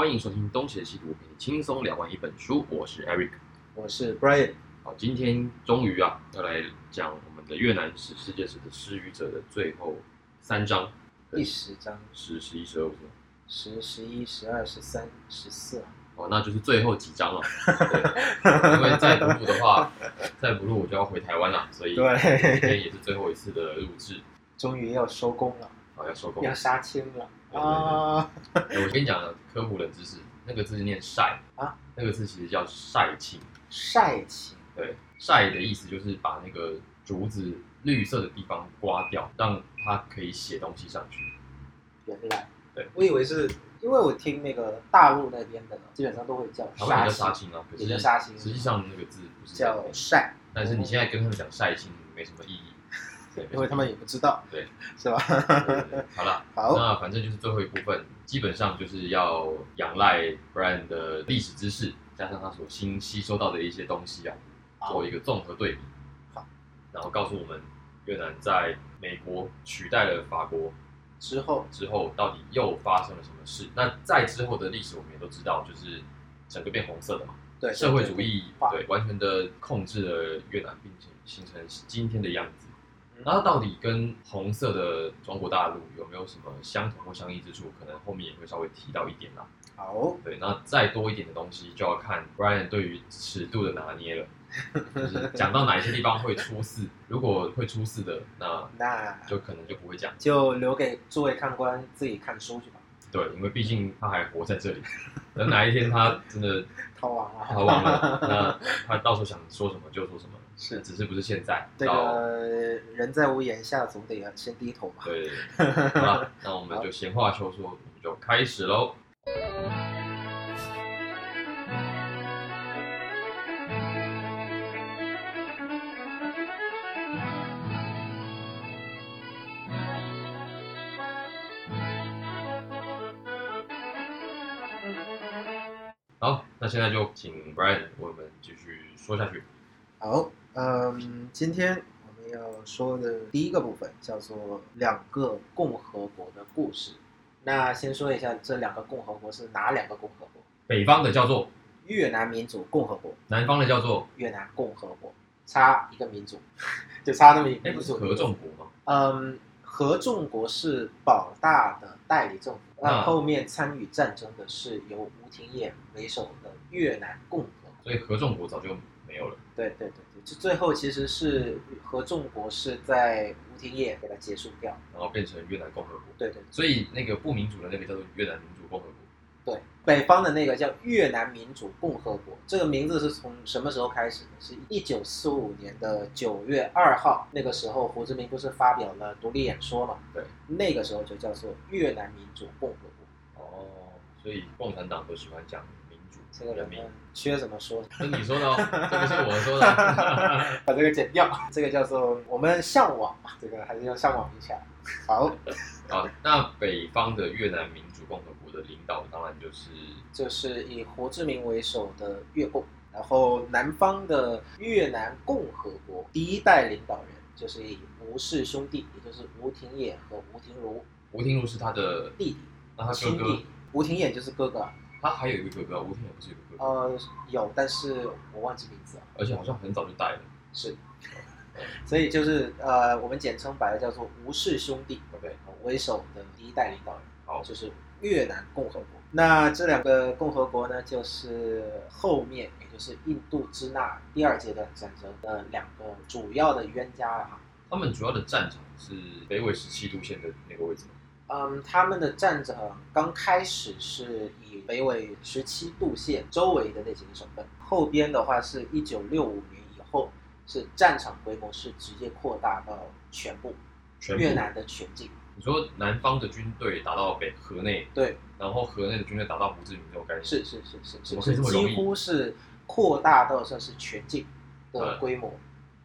欢迎收听《东邪西毒》，陪你轻松聊完一本书。我是 Eric。我是 Brian。好，今天终于啊，要来讲我们的越南史世界史的失语者的最后三章，第十章，十、十一、十二，是吗？十、十一、十二、十三、十四啊。哦，那就是最后几章了。对，因为再不录的话，再不录我就要回台湾了，所以今，天也是最后一次的录制。终于要收工了，好，要收工。要杀青了啊！哎我跟你讲科普冷知识，那个字念晒啊，那个字其实叫晒青。晒青，对，晒的意思就是把那个竹子绿色的地方刮掉，让它可以写东西上去。原来，对我以为是因为我听那个大陆那边的，基本上都会叫台湾也叫杀青，啊，可也是叫杀青实际上那个字不是叫晒，但是你现在跟他们讲晒青没什么意义，对，因为他们也不知道，对，是吧？对对对。好了，好，那反正就是最后一部分，基本上就是要仰赖 Brian 的历史知识，加上他所新吸收到的一些东西啊，做一个综合对比。好，然后告诉我们越南在美国取代了法国之后。之后，到底又发生了什么事？那在之后的历史，我们也都知道，就是整个变红色的嘛，对社会主义对完全的控制了越南，并且形成今天的样子。嗯那它到底跟红色的中国大陆有没有什么相同或相异之处？可能后面也会稍微提到一点啦。好，对，那再多一点的东西就要看 Brian 对于尺度的拿捏了，就是讲到哪一些地方会出事，如果会出事的，那那就可能就不会讲。就留给诸位看官自己看书去吧，对，因为毕竟他还活在这里，等哪一天他真的 逃亡了，逃亡了，那他到时候想说什么就说什么，是只是不是现在。这个人在屋檐下，总得先低头嘛。对，好了，那我们就闲话休说，我们就开始喽。现在就请 Brian 为我们继续说下去。好，嗯，今天我们要说的第一个部分叫做两个共和国的故事。那先说一下这两个共和国是哪两个共和国？北方的叫做，越南民主共和国、南方的叫做，越南共和国，差一个民族，就差那么一个，不是合众国吗？嗯，合众国是保大的代理政府，那那后面参与战争的是由吴廷琰为首的越南共和国。所以合众国早就没有了。对对对对，就最后其实是合众国是在吴廷琰给它结束掉。然后变成越南共和国。对对所以那个不民主的那个叫做越南民主共和国。对，北方的那个叫越南民主共和国，这个名字是从什么时候开始的？是一九四五年的九月二号，那个时候胡志明不是发表了独立演说嘛？对，那个时候就叫做越南民主共和国。哦，所以共产党都喜欢讲民主、这个人人民。缺什么说？这是你说的哦，这不是我说的。把这个剪掉，这个叫做我们向往嘛，这个还是要向往一下。好，好，那北方的越南民主共和国的领导当然就是就是以胡志明为首的越共，然后南方的越南共和国第一代领导人就是以吴氏兄弟，也就是吴廷琰和吴廷儒吴廷儒是他的，弟弟那他哥哥吴廷琰就是哥哥啊，他还有一个哥哥，吴廷琰不是有个哥哥，呃，有，但是我忘记名字了，而且好像很早就带了。是，所以就是呃，我们简称把它叫做吴氏兄弟 OK，为首的第一代领导人。好，就是越南共和国。那这两个共和国呢，就是后面也就是印度支那第二阶段战争的两个主要的冤家了哈。他们主要的战场是北纬十七度线的那个位置吗？嗯，他们的战场刚开始是以北纬十七度线周围的那几个省份，后边的话是一九六五年以后，是战场规模是直接扩大到全部全部越南的全境。你说南方的军队打到北河内，对，然后河内的军队打到胡志明这种概念，是是是是是几乎是扩大到算是全境的规模。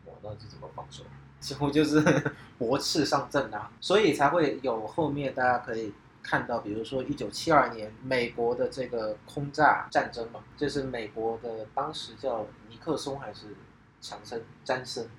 哇，那是怎么防守？几乎就是 驳斥上阵啊，所以才会有后面大家可以看到，比如说一九七二年美国的这个空炸战争嘛，就是美国的当时叫尼克松还是强森詹森，嗯，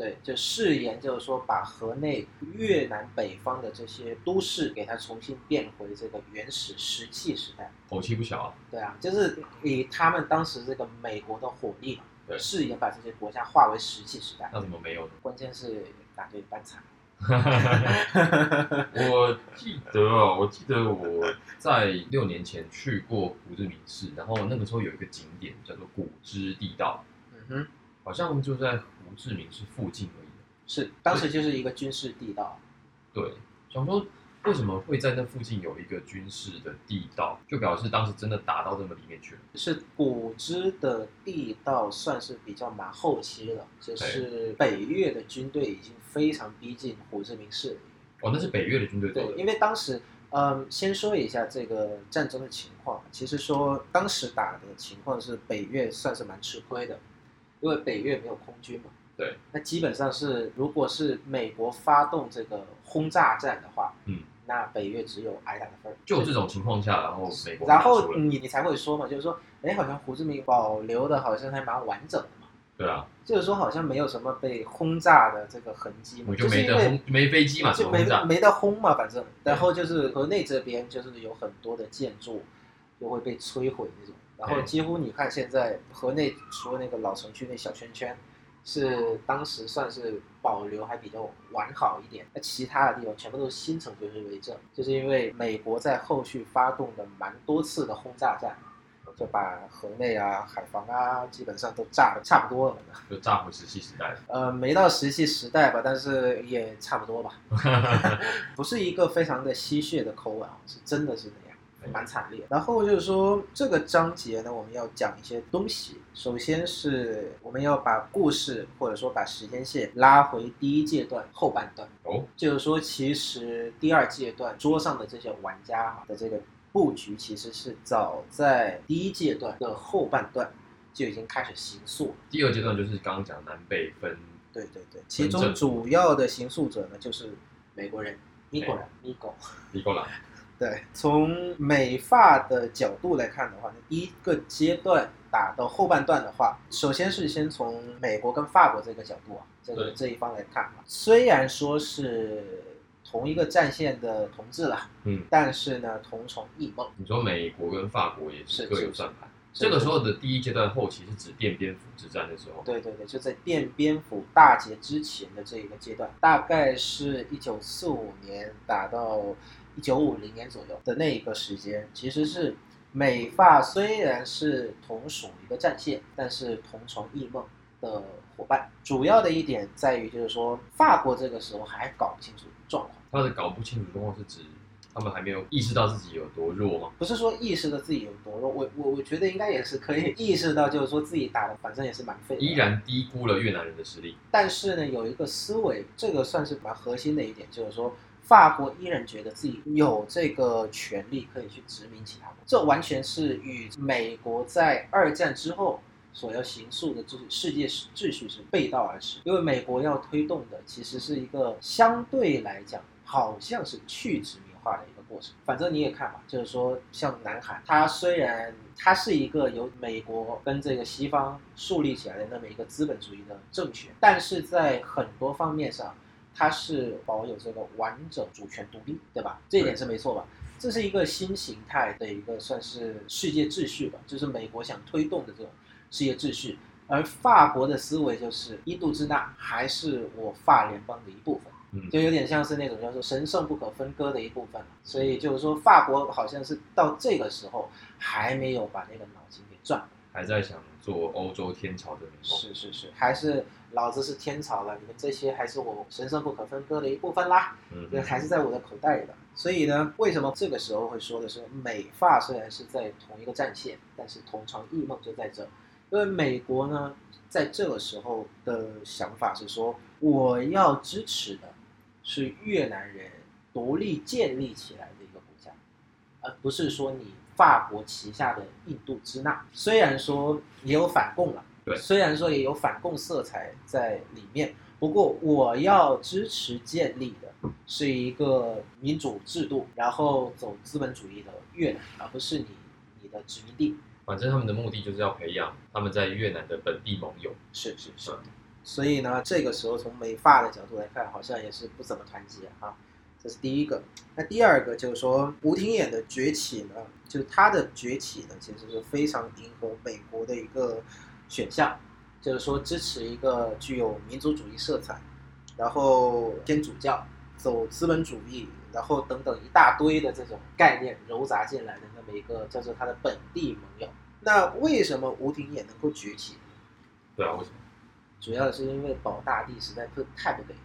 对，就誓言就是说把河内越南北方的这些都市给它重新变回这个原始石器时代。口气不小啊。对啊，就是以他们当时这个美国的火力嘛，对誓言把这些国家化为石器时代。那怎么没有呢？关键是打对半场。我记得哦，我记得我在六年前去过胡志明市，然后那个时候有一个景点叫做古芝地道，嗯哼，好像就在胡志明市附近而已。是当时就是一个军事地道。对，想说为什么会在那附近有一个军事的地道，就表示当时真的打到这么里面去了。是古芝的地道，算是比较蛮后期了，就是北越的军队已经非常逼近胡志明市了。哦，那是北越的军队做对，因为当时，嗯，先说一下这个战争的情况。其实说当时打的情况是北越算是蛮吃亏的，因为北越没有空军嘛。对。那基本上是，如果是美国发动这个轰炸战的话，嗯，那北越只有挨打的份儿。就这种情况下，然后美国然后你你才会说嘛，就是说，哎，好像胡志明保留的好像还蛮完整的嘛，对啊，就是说好像没有什么被轰炸的这个痕迹嘛，我就是没因为得轰，没飞机嘛，怎就没？没得轰嘛，反正。然后就是河内这边就是有很多的建筑就会被摧毁那种，然后几乎你看现在河内除了那个老城区那小圈圈，是当时算是保留还比较完好一点，那其他的地方全部都是新城就是为证，就是因为美国在后续发动的蛮多次的轰炸战。就把河内啊、海防啊，基本上都炸的差不多了。就炸回石器时代。呃，没到石器时代吧，但是也差不多吧。不是一个非常的吸血的口吻啊，是真的是那样，蛮惨烈。然后就是说这个章节呢，我们要讲一些东西。首先是我们要把故事或者说把时间线拉回第一阶段后半段，哦，就是说其实第二阶段桌上的这些玩家的这个布局，其实是早在第一阶段的后半段就已经开始行塑。第二阶段就是刚刚讲南北分，对对对，其中主要的行塑者呢就是美国人米国人米狗。李够了。对，从美发的角度来看的话，第一个阶段打到后半段的话，首先是先从美国跟法国这个角度啊，这个这一方来看啊，虽然说是同一个战线的同志了，嗯，但是呢同床异梦。你说美国跟法国也是各有算盘。这个时候的第一阶段后期是指奠边府之战的时候，对对对，就在奠边府大捷之前的这一个阶段，大概是一九四五年打到一九五零年左右的那一个时间，其实是美发虽然是同属一个战线，但是同床异梦的伙伴。主要的一点在于，就是说法国这个时候还搞不清楚状况。他的搞不清楚状况是指他们还没有意识到自己有多弱吗？不是说意识到自己有多弱，我我我觉得应该也是可以意识到，就是说自己打的反正也是蛮废的，依然低估了越南人的实力。但是呢，有一个思维，这个算是蛮核心的一点，就是说，法国依然觉得自己有这个权利可以去殖民其他国，这完全是与美国在二战之后所要形塑的就是世界秩序是背道而驰。因为美国要推动的其实是一个相对来讲好像是去殖民化的一个过程。反正你也看嘛，就是说像南海，它虽然它是一个由美国跟这个西方树立起来的那么一个资本主义的政权，但是在很多方面上，它是保有这个完整主权独立，对吧？这一点是没错吧？这是一个新形态的一个算是世界秩序吧，就是美国想推动的这种世界秩序。而法国的思维就是一度支那还是我法联邦的一部分。嗯，就有点像是那种叫做神圣不可分割的一部分，所以就是说法国好像是到这个时候还没有把那个脑筋给转过来。还在想做欧洲天朝的美梦。是是是，还是老子是天朝了，你们这些还是我神圣不可分割的一部分啦，嗯这还是在我的口袋里的。所以呢，为什么这个时候会说的是美发虽然是在同一个战线，但是同床异梦就在这，因为美国呢在这个时候的想法是说，我要支持的是越南人独立建立起来的一个国家，而不是说你法国旗下的印度支那。虽然说也有反共了，对虽然说也有反共色彩在里面，不过我要支持建立的是一个民主制度，然后走资本主义的越南，而不是你你的殖民地。反正他们的目的就是要培养他们在越南的本地盟友。是是是。所以呢，这个时候从美发的角度来看，好像也是不怎么团结啊。这是第一个。那第二个就是说，吴廷琰的崛起呢，就是他的崛起呢，其实是非常迎合美国的一个选项，就是说支持一个具有民族主义色彩，然后天主教，走资本主义，然后等等一大堆的这种概念糅杂进来的那么一个叫做他的本地盟友。那为什么吴廷琰能够崛起？对啊，为什么？主要是因为保大帝实在太太不给力。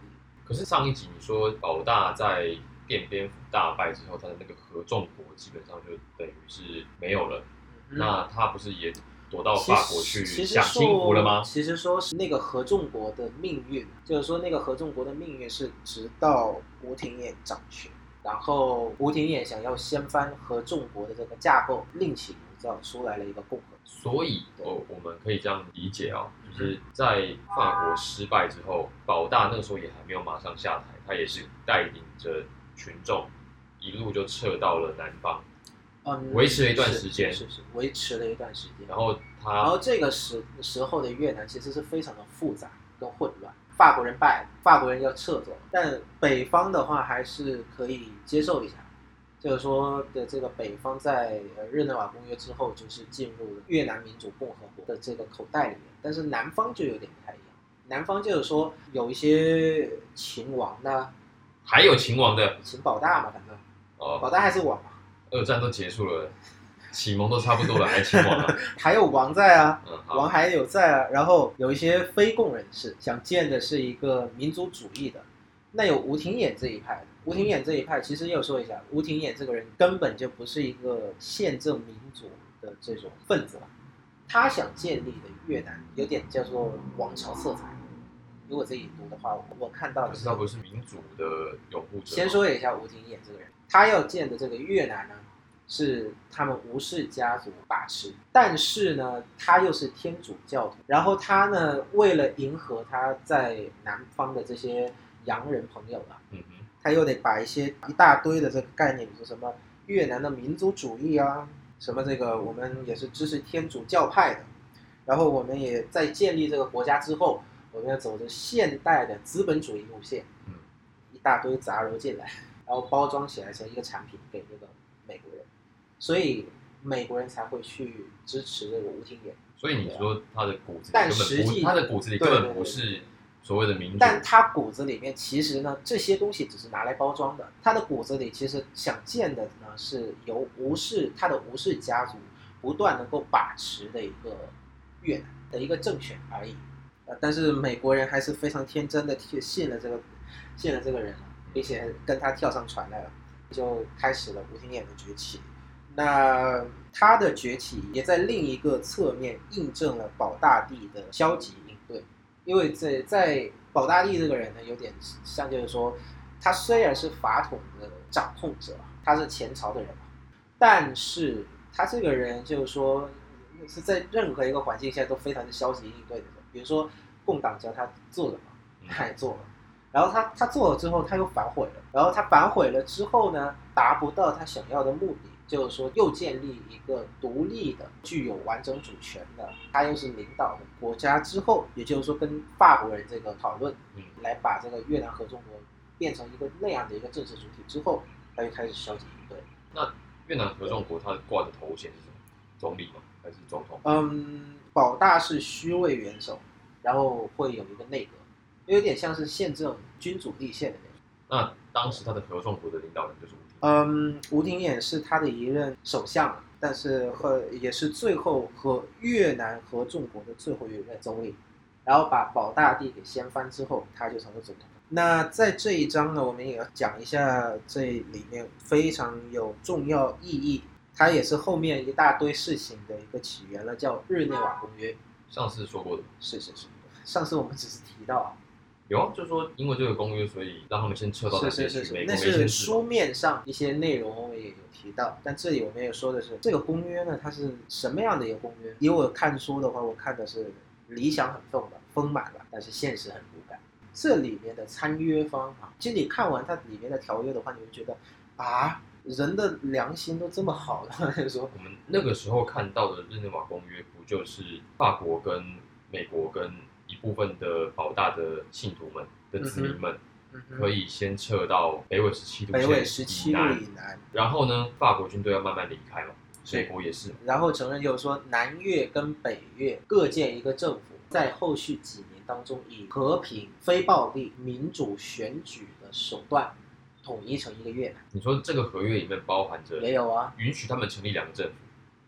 可是上一集你说保大在变蝙蝠大败之后，他的那个合众国基本上就等于是没有了。那他不是也躲到法国去享幸福了吗？其实说是那个合众国的命运，就是说那个合众国的命运是直到吴廷琰掌权，然后吴廷琰想要掀翻合众国的这个架构，另起炉灶，出来了一个共和。所以，我我们可以这样理解啊，就是在法国失败之后，保大那个时候也还没有马上下台，他也是带领着群众一路就撤到了南方，嗯，维持了一段时间，是是维持了一段时间。然后他，然后这个时时候的越南其实是非常的复杂跟混乱，法国人败，法国人要撤走，但北方的话还是可以接受一下。就是说的这个北方在呃日内瓦公约之后，就是进入了越南民主共和国的这个口袋里面，但是南方就有点不太一样。南方就是说有一些秦王呢，还有秦王的秦保大嘛，反正哦，保大还是王嘛。二战都结束了，启蒙都差不多了，还秦王啊？还有王在啊，嗯，王还有在啊。然后有一些非共人士想建的是一个民族主义的，那有吴廷琰这一派的。吴廷琰这一派，其实要说一下，吴廷琰这个人根本就不是一个宪政民主的这种分子吧。他想建立的越南有点叫做王朝色彩。如果自己读的话，我看到的是他不是民主的拥护者。先说一下吴廷琰这个人，他要建的这个越南呢，是他们吴氏家族把持，但是呢，他又是天主教徒。然后他呢，为了迎合他在南方的这些洋人朋友啊，嗯哼。他又得把一些一大堆的这个概念，比如说什么越南的民族主义啊，什么这个我们也是支持天主教派的，然后我们也在建立这个国家之后，我们要走着现代的资本主义路线，嗯，一大堆杂糅进来，然后包装起来成一个产品给那个美国人，所以美国人才会去支持这个吴廷琰。所以你说他的骨子，但实际他的骨子里根本不是。所谓的民主，但他骨子里面其实呢，这些东西只是拿来包装的。他的骨子里其实想建的呢，是由吴氏他的吴氏家族不断能够把持的一个越南的一个政权而已。呃，但是美国人还是非常天真的信了这个信了这个人，并且跟他跳上船来了，就开始了吴廷琰的崛起。那他的崛起也在另一个侧面印证了保大帝的消极。因为在在保大利这个人呢，有点像就是说，他虽然是法统的掌控者，他是前朝的人嘛，但是他这个人就是说，是在任何一个环境下都非常的消极应对的。比如说，共党叫他做的嘛，他也做了，然后他他做了之后，他又反悔了，然后他反悔了之后呢，达不到他想要的目的。就是说，又建立一个独立的、具有完整主权的，他又是领导的国家之后，也就是说，跟法国人这个讨论，嗯，来把这个越南合众国变成一个那样的一个政治主体之后，他就开始消极应对。那越南合众国他挂的头衔是什么？总理吗？还是总统？嗯，保大是虚位元首，然后会有一个内阁，有点像是宪政君主立宪的那当时他的合众国的领导人就是。嗯，吴廷琰是他的一任首相，但是和也是最后和越南合众国的最后一任总理，然后把保大帝给掀翻之后，他就成了总统。那在这一章呢，我们也要讲一下这里面非常有重要意义，它也是后面一大堆事情的一个起源了，叫日内瓦公约。上次说过的，是是是，上次我们只是提到。有啊，就是说，因为这个公约，所以让他们先撤到那边去。那是书面上一些内容也有提到，但这里我们也说的是，这个公约呢，它是什么样的一个公约？以我看书的话，我看的是理想很丰满，丰满了，但是现实很骨感。这里面的参约方啊，其实你看完它里面的条约的话，你会觉得啊，人的良心都这么好了。说我们那个时候看到的日内瓦公约，不就是法国跟美国跟一部分的保大的信徒们的子民们，可以先撤到北纬十七度北纬线十七度以南，然后呢，法国军队要慢慢离开嘛，是。美国也是，然后承认就是说南越跟北越各建一个政府，在后续几年当中以和平、非暴力、民主选举的手段统一成一个越南。你说这个合约里面包含着也有啊，允许他们成立两个政府，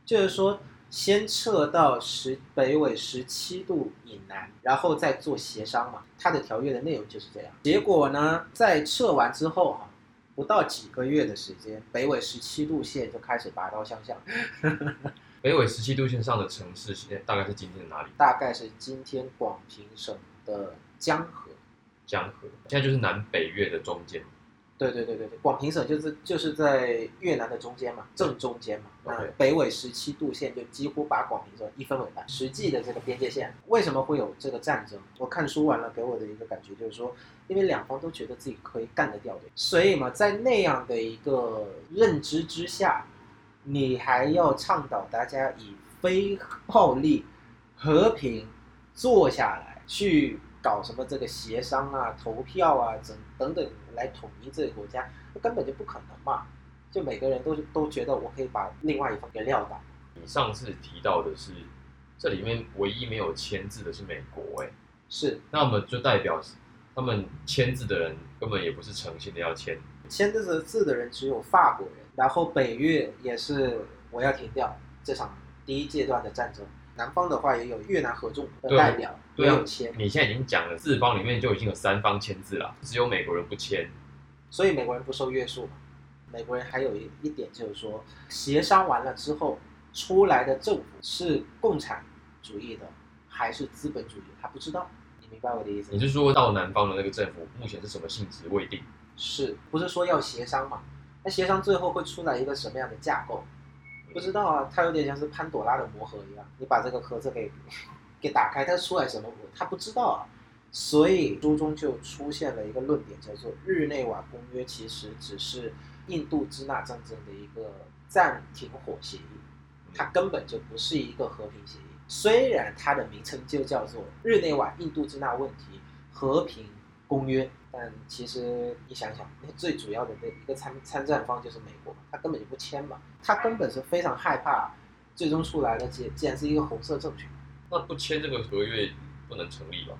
就是说先撤到十北纬十七度以南，然后再做协商嘛。它的条约的内容就是这样。结果呢，在撤完之后哈、不到几个月的时间，北纬十七度线就开始拔刀相向，北纬十七度线上的城市现在大概是今天的哪里？大概是今天广平省的江河。江河，现在就是南北越的中间。对对对对对，广平省就是就是在越南的中间嘛，正中间嘛。那北纬十七度线就几乎把广平省一分为二。实际的这个边界线，为什么会有这个战争？我看书完了，给我的一个感觉就是说，因为两方都觉得自己可以干得掉的，所以嘛，在那样的一个认知之下，你还要倡导大家以非暴力、和平坐下来去搞什么这个协商啊、投票啊、等等等来统一这个国家，那根本就不可能嘛！就每个人都都觉得我可以把另外一方给撂倒，你上次提到的是，这里面唯一没有签字的是美国，哎，是那么就代表他们签字的人根本也不是诚心的要签，签这个字的人只有法国人，然后北越也是我要停掉这场第一阶段的战争。南方的话也有越南合众的代表也对啊有签，你现在已经讲了，四方里面就已经有三方签字了，只有美国人不签。所以美国人不受约束嘛。美国人还有一一点就是说，协商完了之后出来的政府是共产主义的还是资本主义，他不知道。你明白我的意思你？是说到南方的那个政府目前是什么性质未定？是不是说要协商嘛？那协商最后会出来一个什么样的架构？不知道啊，它有点像是潘朵拉的魔盒一样，你把这个盒子给 给打开，它出来什么？他不知道啊。所以书中就出现了一个论点，叫做日内瓦公约其实只是印度支那战争的一个暂停火协议，它根本就不是一个和平协议。虽然它的名称就叫做日内瓦印度支那问题和平公约，但其实你想想，那最主要的那一个参参战方就是美国嘛，他根本就不签嘛，他根本是非常害怕，最终出来的既既然是一个红色政权。那不签这个合约不能成立吧？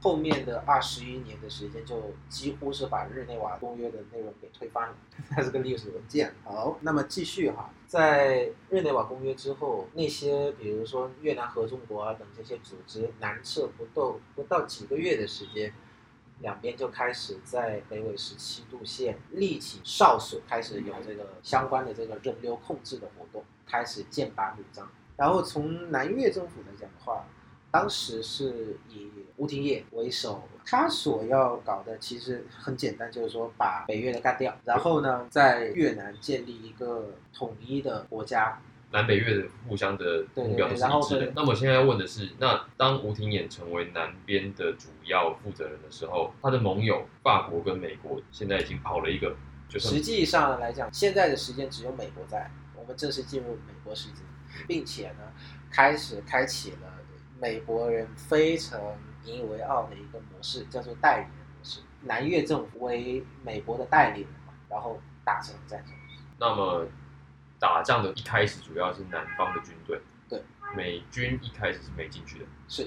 后面的二十一年的时间，就几乎是把日内瓦公约的内容给推翻了，它是个历史文件。好，那么继续哈，在日内瓦公约之后，那些比如说越南合众国啊等这些组织南撤不到不到几个月的时间，两边就开始在北纬十七度线立起哨所，开始有这个相关的这个人流控制的活动，开始剑拔弩张。然后从南越政府来讲的话，当时是以吴廷烨为首，他所要搞的其实很简单，就是说把北越的干掉，然后呢，在越南建立一个统一的国家。南北越的互相的目标都是一致的对。那么现在要问的是，那当吴廷琰成为南边的主要负责人的时候，他的盟友法国跟美国现在已经跑了一个，就是实际上来讲，现在的时间只有美国在，我们正式进入美国时间，并且呢，开始开启了美国人非常引以为傲的一个模式，叫做代理人模式。南越政府为美国的代理人嘛，然后打这场战争。那么打仗的一开始主要是南方的军队，对，美军一开始是没进去的，是，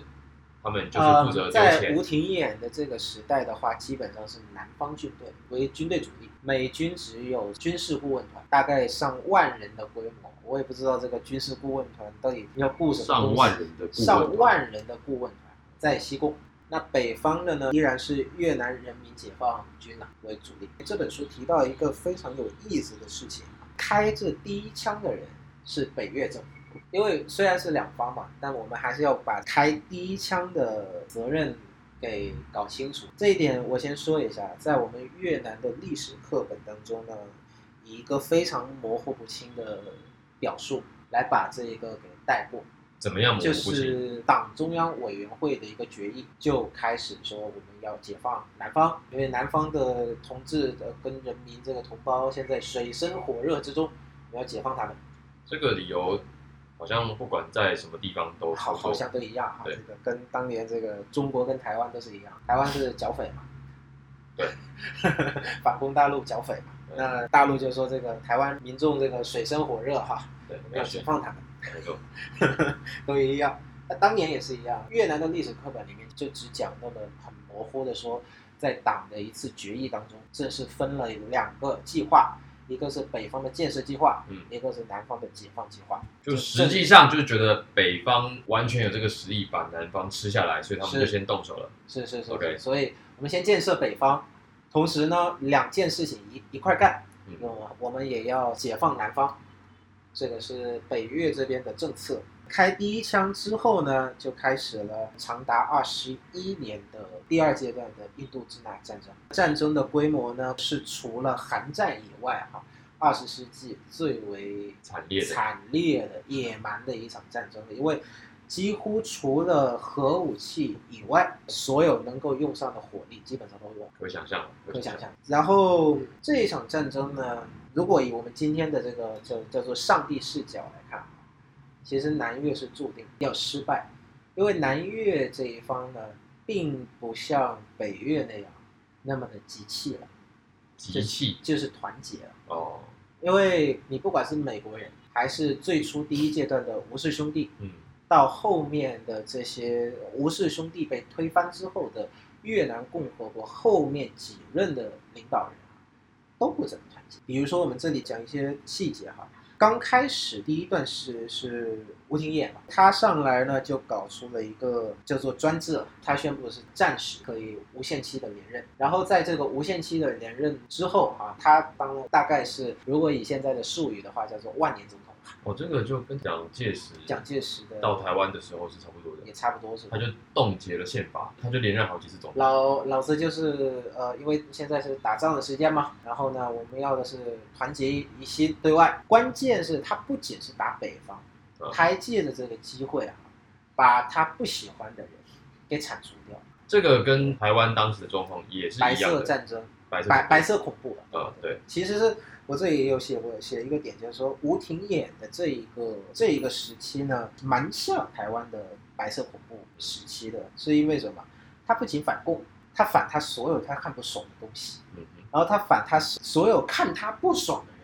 他们就是负责呃，在吴。廷琰的这个时代的话，基本上是南方军队为军队主力，美军只有军事顾问团，大概上万人的规模。我也不知道这个军事顾问团到底要顾什么上万人的顾问上万人的顾问团在西贡。那北方的呢，依然是越南人民解放军啊为主力。这本书提到一个非常有意思的事情，开这第一枪的人是北越政府。因为虽然是两方嘛，但我们还是要把开第一枪的责任给搞清楚。这一点我先说一下，在我们越南的历史课本当中呢，以一个非常模糊不清的表述来把这一个给带过。怎么样模糊就？是党中央委员会的一个决议，就开始说我们要解放南方，因为南方的同志的跟人民这个同胞现在水深火热之中，我们要解放他们。这个理由好像不管在什么地方都好好。像都一样哈，这个跟当年这个中国跟台湾都是一样，台湾是剿匪嘛，对，反攻大陆剿匪嘛，那大陆就说这个台湾民众这个水深火热哈，对，我们要解放他们，没错。都一样。那当年也是一样，越南的历史课本里面就只讲那么很模糊的说，在党的一次决议当中，这是分了两个计划，一个是北方的建设计划，嗯一个是南方的解放计划。就实际上就是觉得北方完全有这个实力把南方吃下来，所以他们就先动手了。是是是 OK 所以我们先建设北方，同时呢，两件事情一一块干，嗯那么我们也要解放南方，这个是北越这边的政策。开第一枪之后呢，就开始了长达二十一年的第二阶段的印度支那战争。战争的规模呢，是除了韩战以外，哈，二十世纪最为惨烈的，惨烈的、野蛮的一场战争，因为几乎除了核武器以外，所有能够用上的火力基本上都用，可想象，可以想象。然后这一场战争呢，如果以我们今天的这个叫叫做上帝视角来看，其实南越是注定要失败，因为南越这一方呢，并不像北越那样那么的集气了，集气？就是团结了。哦，因为你不管是美国人，还是最初第一阶段的吴氏兄弟，嗯，到后面的这些吴氏兄弟被推翻之后的越南共和国后面几任的领导人，都不怎么团结。比如说我们这里讲一些细节哈，刚开始第一段是是吴廷琰嘛，他上来呢就搞出了一个叫做专制，他宣布是暂时可以无限期的连任，然后在这个无限期的连任之后啊，他当了大概是如果以现在的术语的话叫做万年总统，哦，这个就跟蒋介石蒋介石的到台湾的时候是差不多的也，差不多是他就冻结了宪法，他就连任好几次总统。老老子就是呃，因为现在是打仗的时间嘛，然后呢，我们要的是团结一心对外。关键是他不仅是打北方，嗯他还借着这个机会啊，把他不喜欢的人给铲除掉。这个跟台湾当时的状况也是白一样的，色战争，白色白白色恐怖了。呃，对，其实是我这里也有写过写一个点，就是说吴廷琰的这一个这一个时期呢，蛮像台湾的白色恐怖时期的，是因为什么？他不仅反共，他反他所有他看不爽的东西，嗯嗯，然后他反他所有看他不爽的人，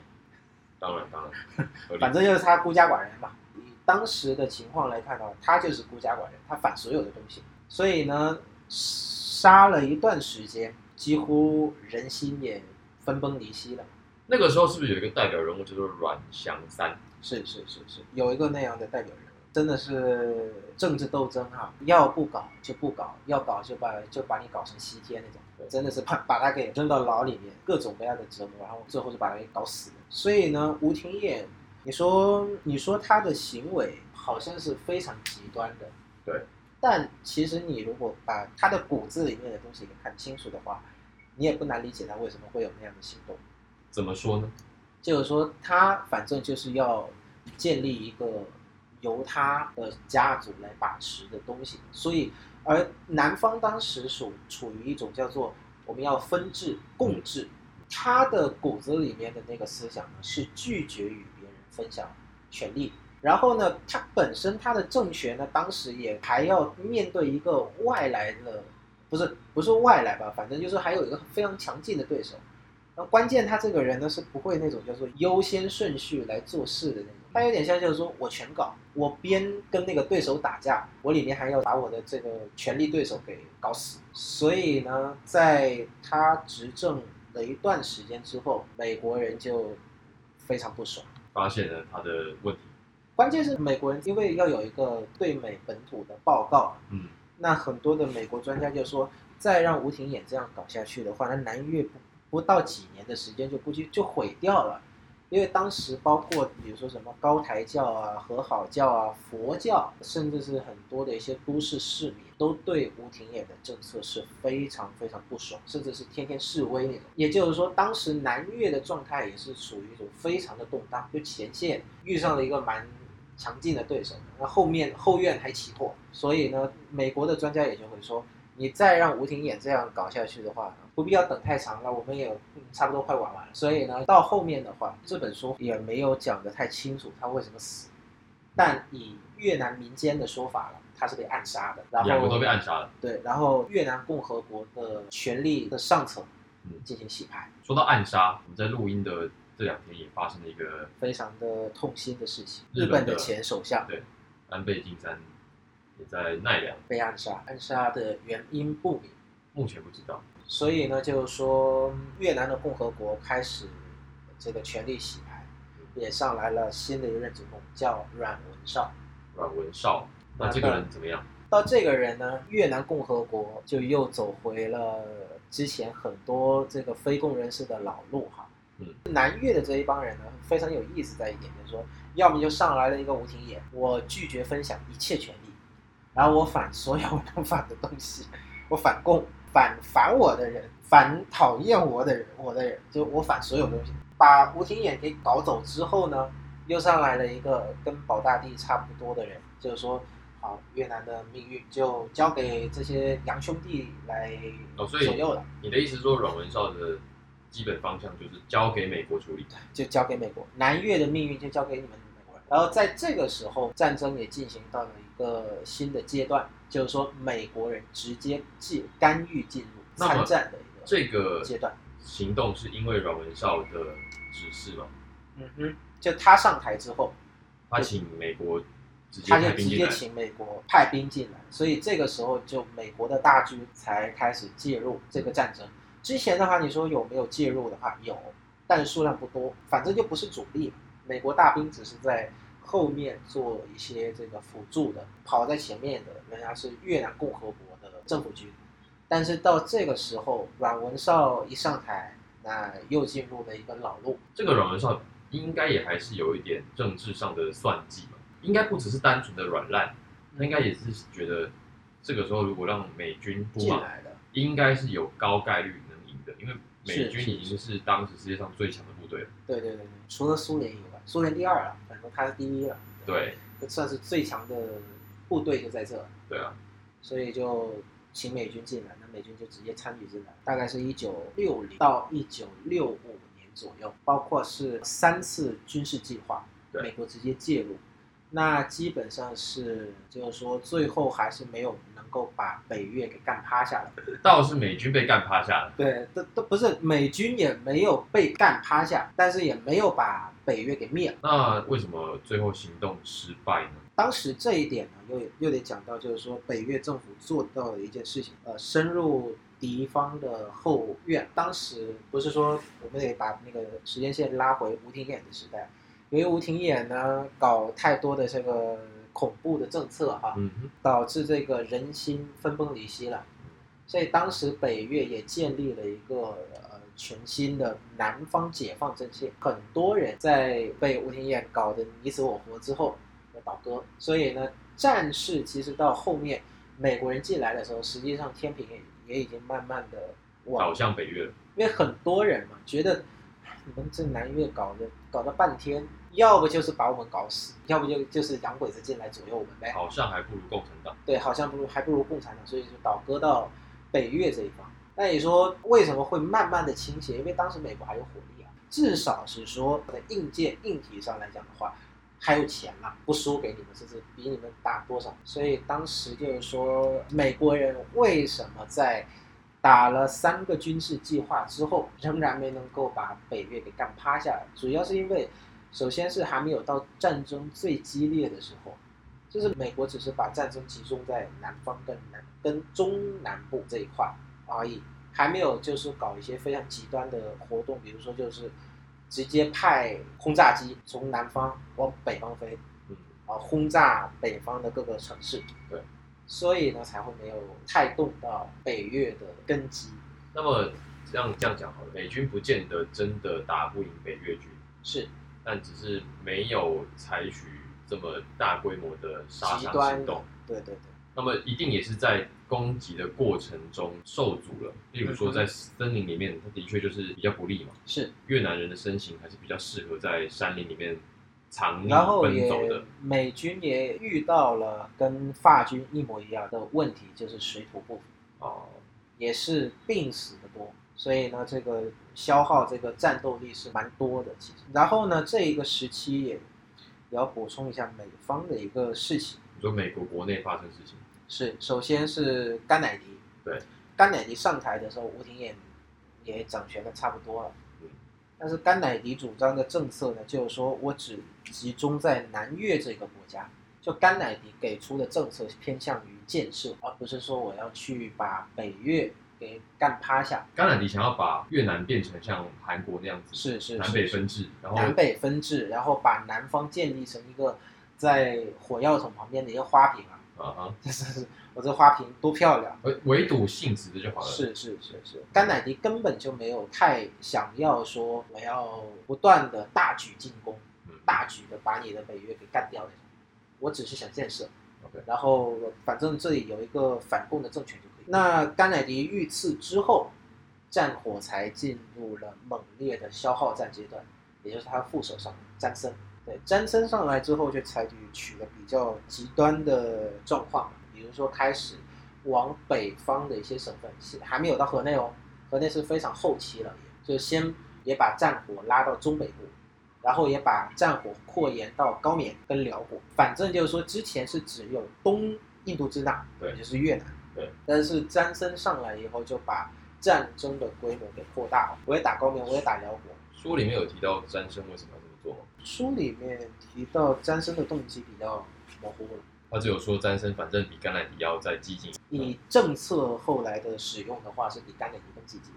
当然当然，反正就是他孤家寡人嘛。以当时的情况来看的话，他就是孤家寡人，他反所有的东西，所以呢，杀了一段时间，几乎人心也分崩离析了。那个时候是不是有一个代表人物叫做阮祥三？是是是是，有一个那样的代表人物，真的是政治斗争哈、要不搞就不搞，要搞就把就把你搞成西天那种，对真的是把把他给扔到牢里面，各种各样的折磨，然后最后就把他给搞死了。所以呢，吴廷琰，你说你说他的行为好像是非常极端的，对，但其实你如果把他的骨子里面的东西给看清楚的话，你也不难理解他为什么会有那样的行动。怎么说呢？就是说他反正就是要建立一个由他的家族来把持的东西，所以而南方当时属处于一种叫做我们要分治共治，他的骨子里面的那个思想呢是拒绝与别人分享权利。然后呢，他本身他的政权呢，当时也还要面对一个外来的，不是不是外来吧，反正就是还有一个非常强劲的对手。然后关键他这个人呢是不会那种叫做优先顺序来做事的那种，他有点像就是说我全搞，我边跟那个对手打架，我里面还要把我的这个权力对手给搞死。所以呢，在他执政了一段时间之后，美国人就非常不爽。发现了他的问题，关键是美国人因为要有一个对美本土的报告，嗯，那很多的美国专家就说，再让吴廷琰这样搞下去的话，那南越不不到几年的时间就估计就毁掉了。因为当时包括比如说什么高台教啊、和好教啊、佛教，甚至是很多的一些都市市民，都对吴廷琰的政策是非常非常不爽，甚至是天天示威那种。也就是说，当时南越的状态也是处于一种非常的动荡，就前线遇上了一个蛮强劲的对手，那后面后院还起火，所以呢，美国的专家也就会说，你再让吴廷琰这样搞下去的话，不必要等太长了，我们也嗯差不多快玩完了。所以呢，到后面的话，这本书也没有讲得太清楚他为什么死，但以越南民间的说法了，他是被暗杀的。然两个都后被暗杀了。对，然后越南共和国的权力的上层嗯进行洗牌，说到暗杀，我们在录音的这两天也发生了一个非常的痛心的事情。日本的日本的前首相对安倍晋三也在奈良，被暗杀，暗杀的原因不明。目前不知道。所以呢，就是说越南的共和国开始这个权力洗牌，也上来了新的一任总统，叫阮文绍。阮文绍，那这个人怎么样？到这个人呢，越南共和国就又走回了之前很多这个非共人士的老路哈。嗯，南越的这一帮人呢，非常有意思在一点，就是说，要么就上来了一个吴廷琰，我拒绝分享一切权利，然后我反所有我能反的东西，我反共，反反我的人，反讨厌我的人，我的人，就我反所有东西。把吴廷琰给搞走之后呢，又上来了一个跟保大帝差不多的人，就是说，好，越南的命运就交给这些洋兄弟来左右了，你的意思说阮文绍的基本方向就是交给美国处理？就交给美国，南越的命运就交给你们美国人。然后在这个时候，战争也进行到了一个新的阶段，就是说美国人直接进干预进入参战的一个这个阶段。行动是因为阮文绍的指示吗？嗯哼，就他上台之后，他请美国直接他就直接请美国派兵进来，所以这个时候就美国的大军才开始介入这个战争。之前的话，你说有没有介入的话，有，但是数量不多，反正就不是主力。美国大兵只是在后面做一些这个辅助的，跑在前面的仍然是越南共和国的政府军。但是到这个时候，阮文绍一上台，那又进入了一个老路。这个阮文绍应该也还是有一点政治上的算计嘛，应该不只是单纯的软烂，他应该也是觉得这个时候如果让美军布马，进来的，应该是有高概率能赢的，因为美军已经是当时世界上最强的部队了。对对对对，除了苏联以外，苏联第二了，反正他是第一了。对这算是最强的部队就在这，对啊，所以就请美军进来，那美军就直接参与进来，大概是一九六零到一九六五年左右，包括是三次军事计划，对美国直接介入，那基本上是就是说最后还是没有能够把北越给干趴下来。倒是美军被干趴下了。对，都都不是美军也没有被干趴下，但是也没有把北越给灭了。那为什么最后行动失败呢？当时这一点呢，又又得讲到，就是说北越政府做到的一件事情，呃，深入敌方的后院。当时不是说我们得把那个时间线拉回吴廷琰的时代，因为吴廷琰呢搞太多的这个恐怖的政策哈，嗯，导致这个人心分崩离析了。所以当时北越也建立了一个呃全新的南方解放阵线，很多人在被吴廷琰搞得你死我活之后要倒戈，所以呢，战事其实到后面美国人进来的时候，实际上天平也也已经慢慢的倒向北越了。因为很多人嘛觉得你们这南越搞的搞了半天，要不就是把我们搞死，要不就就是洋鬼子进来左右我们呗。好像还不如共产党。对，好像不如还不如共产党，所以就倒戈到北越这一方。那你说为什么会慢慢的倾斜？因为当时美国还有火力啊，至少是说在硬件硬体上来讲的话，还有钱嘛，不输给你们，甚至比你们大多少。所以当时就是说，美国人为什么在打了三个军事计划之后，仍然没能够把北越给干趴下来？主要是因为，首先是还没有到战争最激烈的时候。就是美国只是把战争集中在南方跟南跟中南部这一块而已，还没有就是搞一些非常极端的活动，比如说就是直接派轰炸机从南方往北方飞，嗯，啊轰炸北方的各个城市，对，所以呢才会没有太动到北越的根基，那么这样这样讲好了，美军不见得真的打不赢北越军，是但只是没有采取这么大规模的杀伤行动。，对对对，那么一定也是在攻击的过程中受阻了。例如说，在森林里面，它的确就是比较不利嘛。是，越南人的身形还是比较适合在山林里面藏匿然后奔走的也。美军也遇到了跟法军一模一样的问题，就是水土不服。哦，也是病死的多，所以呢，这个消耗这个战斗力是蛮多的。其实，然后呢，这一个时期也也要补充一下美方的一个事情。你说美国国内发生事情，是，首先是甘乃迪。对，甘乃迪上台的时候，吴廷琰也掌权的差不多了。嗯。但是甘乃迪主张的政策呢，就是说我只集中在南越这个国家。就甘乃迪给出的政策偏向于建设，而不是说我要去把北越给干趴下。甘乃迪想要把越南变成像韩国那样子，是是南北分治，然后南北分治，然后把南方建立成一个在火药桶旁边的一个花瓶啊。啊哈，是我这花瓶多漂亮。围围堵性质的就好了。是是是是，甘乃迪根本就没有太想要说我要不断的大举进攻，大举的把你的北约给干掉那种。我只是想建设然后反正这里有一个反共的政权就。那甘乃迪遇刺之后，战火才进入了猛烈的消耗战阶段，也就是他副手上詹森。对，詹森上来之后就采取了比较极端的状况，比如说开始往北方的一些省份，还没有到河内哦，河内是非常后期了，就先也把战火拉到中北部。然后也把战火扩延到高棉跟辽国，反正就是说之前是只有东印度支那，对，就是越南，对。但是詹森上来以后，就把战争的规模给扩大了。我也打高棉，我也打辽国。书里面有提到詹森为什么要这么做吗？书里面提到詹森的动机比较模糊了。他只有说詹森反正比甘乃迪要再激进。以政策后来的使用的话，是比甘乃迪更积极。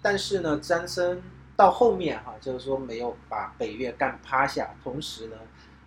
但是呢，詹森。到后面哈，就是说没有把北越干趴下，同时呢，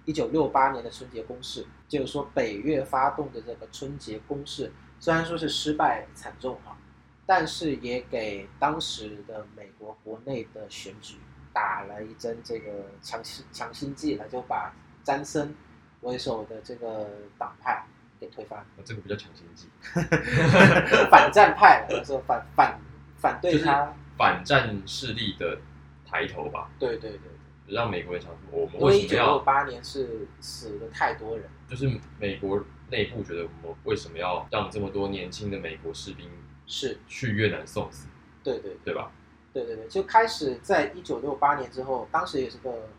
一九六八年的春节攻势，就是说北越发动的这个春节攻势，虽然说是失败惨重哈，但是也给当时的美国国内的选举打了一针这个强心强心剂了，就把詹森为首的这个党派给推翻。这个不叫强心剂，反战派了，说反反反对他。反战势力的抬头吧，对对对，让美国人想说，我们为什么要？六八年是死了太多人，就是美国内部觉得我们为什么要让这么多年轻的美国士兵是去越南送死？对对对吧？对对对，就开始在一九六八年之后，当时也是个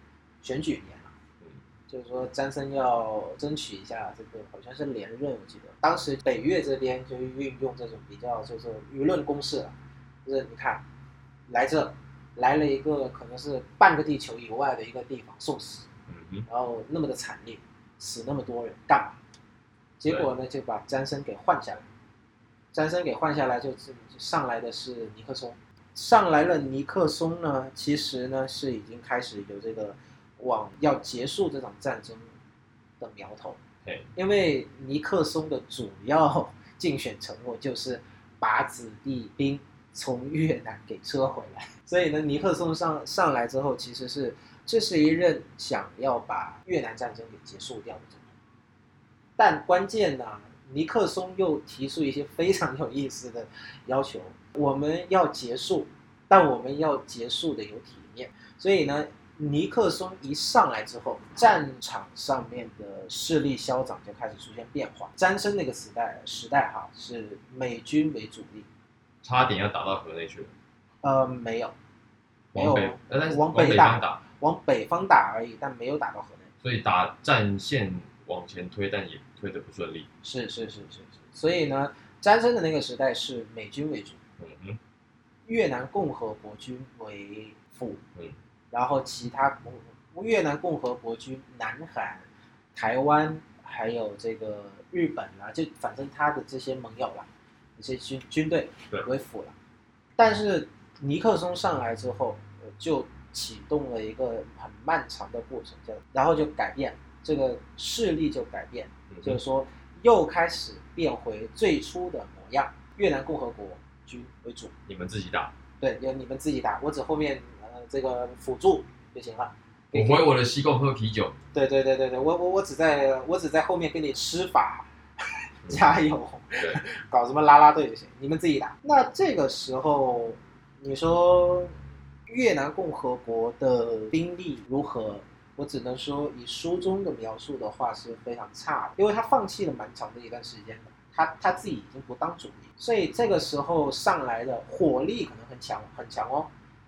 选举年了，嗯，就是说詹森要争取一下这个好像是连任，我记得当时北越这边就运用这种比较就是舆论攻势了，就是你看。来这，来了一个可能是半个地球以外的一个地方送死，嗯然后那么的惨烈，死那么多人干嘛？结果呢就把詹森给换下来，詹森给换下来就是上来的是尼克松，上来了尼克松呢，其实呢是已经开始有这个往要结束这场战争的苗头，对因为尼克松的主要竞选承诺就是把子弟兵。从越南给撤回来，所以呢，尼克松上上来之后，其实是这是一任想要把越南战争给结束掉的。但关键呢，尼克松又提出一些非常有意思的要求：我们要结束，但我们要结束的有体面。所以呢，尼克松一上来之后，战场上面的势力消长就开始出现变化。詹森那个时代时代哈，是美军为主力。差点要打到河内去了，呃，没有，没有，往北打，往北方打而已，但没有打到河内。所以打战线往前推，但也推得不顺利。是是是是是，所以呢，詹森的那个时代是美军为主，嗯嗯，越南共和国军为辅，嗯，然后其他越南共和国军、南韩、台湾还有这个日本啊，就反正他的这些盟友啦。一些军军队为辅了，但是尼克松上来之后，就启动了一个很漫长的过程，就然后就改变这个势力就改变，就是说又开始变回最初的模样，越南共和国军为主，你们自己打，对，由你们自己打，我只后面呃这个辅助就行了。我回我的西贡喝啤酒。对对对对对，我我我只在我只在后面给你施法。加油！搞什么拉拉队就行，你们自己打。那这个时候，你说越南共和国的兵力如何？我只能说，以书中的描述的话是非常差的，因为他放弃了蛮长的一段时间的，他他自己已经不当主力，所以这个时候上来的火力可能很强很强哦，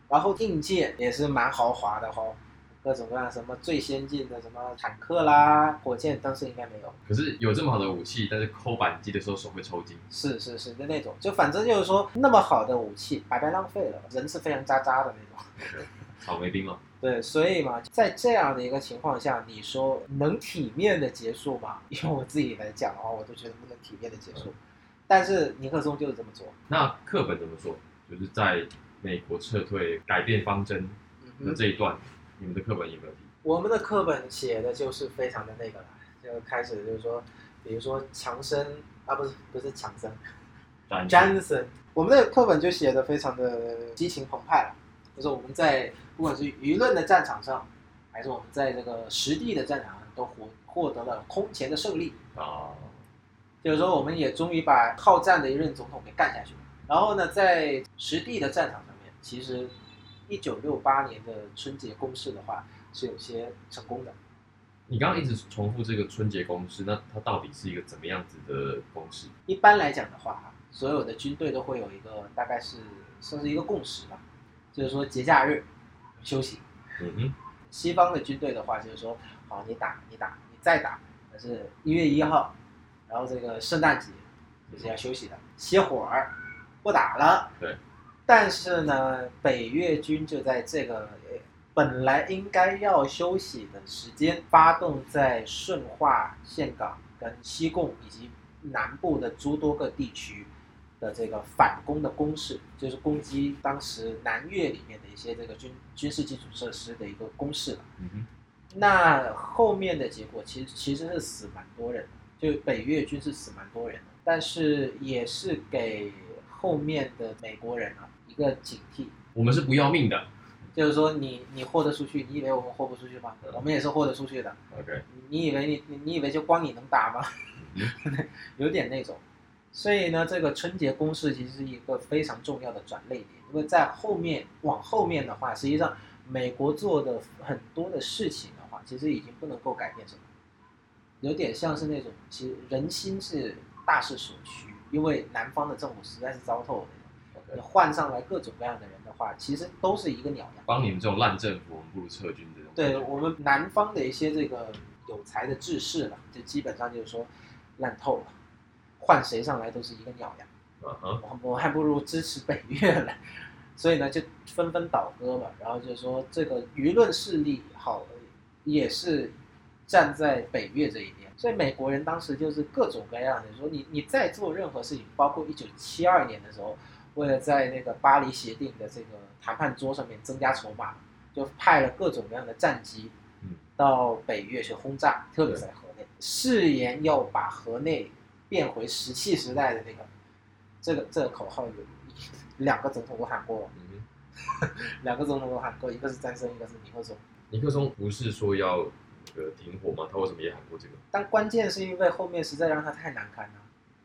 然后硬件也是蛮豪华的哦，各种各样什么最先进的什么坦克啦、火箭，当时应该没有。可是有这么好的武器，但是扣扳机的时候手会抽筋。是是是就那种，就反正就是说那么好的武器白白浪费了，人是非常渣渣的那种。草莓兵嘛，对，所以嘛，在这样的一个情况下，你说能体面的结束吗？因为我自己来讲的话，我都觉得不能体面的结束。但是尼克松就是这么做。那课本怎么说？就是在美国撤退、改变方针的这一段，你们的课本有没有提？我们的课本写的就是非常的那个了，就开始就是说，比如说强生啊，不是不是强生战 Johnson，我们的课本就写的非常的激情澎湃了，就是我们在不管是舆论的战场上，还是我们在这个实地的战场上，都获获得了空前的胜利。啊，就是说，我们也终于把好战的一任总统给干下去了。然后呢，在实地的战场上面，其实一九六八年的春节攻势的话是有些成功的。你刚刚一直重复这个春节攻势，那它到底是一个怎么样子的攻势？一般来讲的话，哈，所有的军队都会有一个大概是算是一个共识吧，就是说节假日休息。嗯哼，西方的军队的话，就是说，好，你打，你打，你再打，但是一月一号，然后这个圣诞节就是要休息的，歇会儿，不打了。对。但是呢，北越军就在这个呃本来应该要休息的时间，发动在顺化、岘港跟西贡以及南部的诸多个地区的这个反攻的攻势，就是攻击当时南越里面的一些这个军军事基础设施的一个攻势了。嗯哼，那后面的结果其实其实是死蛮多人的，就北越军是死蛮多人的，但是也是给后面的美国人啊一个警惕，我们是不要命的。就是说你你豁得出去，你以为我们豁不出去吗？我们也是豁得出去的。OK，你以为你你你以为就光你能打吗？有点那种。所以呢，这个春节攻势其实是一个非常重要的转捩点，因为在后面往后面的话，实际上美国做的很多的事情的话，其实已经不能够改变什么，有点像是那种其实人心是大势所趋，因为南方的政府实在是糟透了，你换上来各种各样的人的话，其实都是一个鸟样。帮你们这种烂政府，我们不如撤军这种。对我们南方的一些这个有才的志士吧，就基本上就是说烂透了，换谁上来都是一个鸟样。我我还不如支持北越了，所以呢就纷纷倒戈嘛。然后就说这个舆论势力好也是站在北越这一边，所以美国人当时就是各种各样的说你你再做任何事情，包括一九七二年的时候，为了在那个巴黎协定的这个谈判桌上面增加筹码，就派了各种各样的战机嗯到北越去轰炸，特别是在河内，誓言要把河内变回石器时代的那个这个这个口号有两个总统都喊过，嗯两个总统都喊过，一个是詹森，一个是尼克松。尼克松不是说要那个停火吗？他为什么也喊过这个？但关键是因为后面实在让他太难堪了，